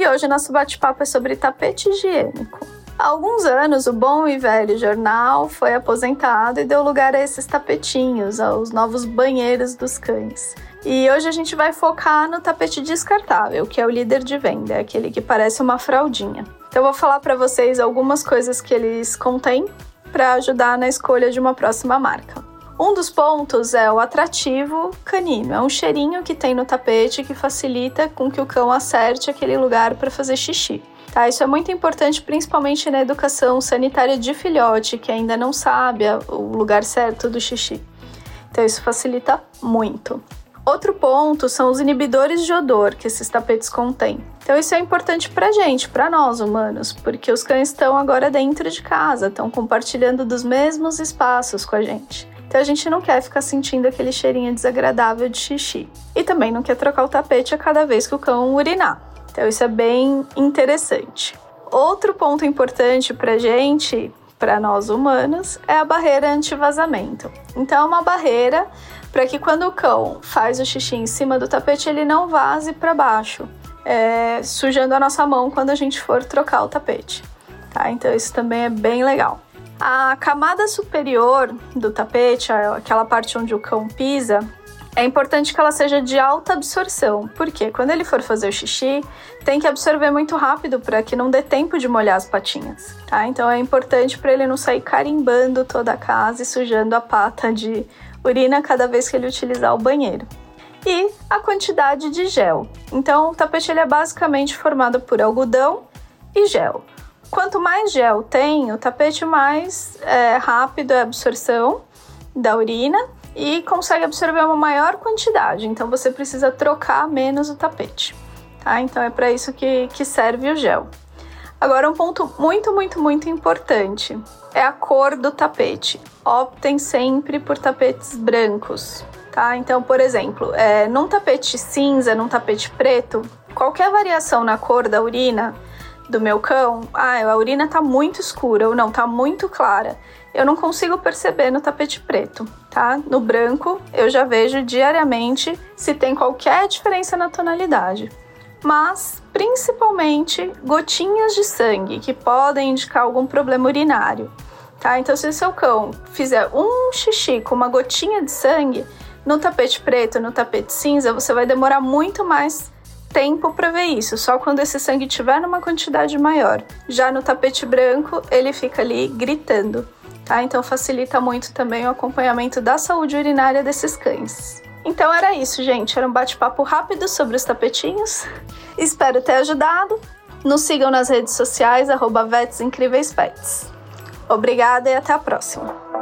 e hoje nosso bate-papo é sobre tapete higiênico. Há alguns anos, o bom e velho jornal foi aposentado e deu lugar a esses tapetinhos, aos novos banheiros dos cães. E hoje a gente vai focar no tapete descartável, que é o líder de venda, aquele que parece uma fraldinha. Então, eu vou falar para vocês algumas coisas que eles contêm para ajudar na escolha de uma próxima marca. Um dos pontos é o atrativo canino. É um cheirinho que tem no tapete que facilita com que o cão acerte aquele lugar para fazer xixi. Tá, isso é muito importante, principalmente na educação sanitária de filhote, que ainda não sabe o lugar certo do xixi. Então, isso facilita muito. Outro ponto são os inibidores de odor que esses tapetes contêm. Então, isso é importante para gente, para nós humanos, porque os cães estão agora dentro de casa, estão compartilhando dos mesmos espaços com a gente. Então a gente não quer ficar sentindo aquele cheirinho desagradável de xixi. E também não quer trocar o tapete a cada vez que o cão urinar. Então isso é bem interessante. Outro ponto importante para gente, para nós humanos, é a barreira anti-vazamento. Então é uma barreira para que quando o cão faz o xixi em cima do tapete ele não vaze para baixo, é, sujando a nossa mão quando a gente for trocar o tapete. Tá? Então isso também é bem legal. A camada superior do tapete, aquela parte onde o cão pisa, é importante que ela seja de alta absorção, porque quando ele for fazer o xixi, tem que absorver muito rápido para que não dê tempo de molhar as patinhas, tá? Então é importante para ele não sair carimbando toda a casa e sujando a pata de urina cada vez que ele utilizar o banheiro. E a quantidade de gel. Então, o tapete ele é basicamente formado por algodão e gel. Quanto mais gel tem, o tapete mais é, rápido é a absorção da urina e consegue absorver uma maior quantidade. Então você precisa trocar menos o tapete, tá? Então é para isso que, que serve o gel. Agora um ponto muito, muito, muito importante é a cor do tapete. Optem sempre por tapetes brancos, tá? Então, por exemplo, é, num tapete cinza, num tapete preto, qualquer variação na cor da urina do meu cão, ah, a urina tá muito escura ou não, tá muito clara. Eu não consigo perceber no tapete preto, tá? No branco, eu já vejo diariamente se tem qualquer diferença na tonalidade. Mas, principalmente, gotinhas de sangue que podem indicar algum problema urinário, tá? Então, se o seu cão fizer um xixi com uma gotinha de sangue, no tapete preto, no tapete cinza, você vai demorar muito mais tempo para ver isso, só quando esse sangue tiver numa quantidade maior. Já no tapete branco, ele fica ali gritando, tá? Então facilita muito também o acompanhamento da saúde urinária desses cães. Então era isso, gente. Era um bate-papo rápido sobre os tapetinhos. Espero ter ajudado. Nos sigam nas redes sociais, arroba Obrigada e até a próxima.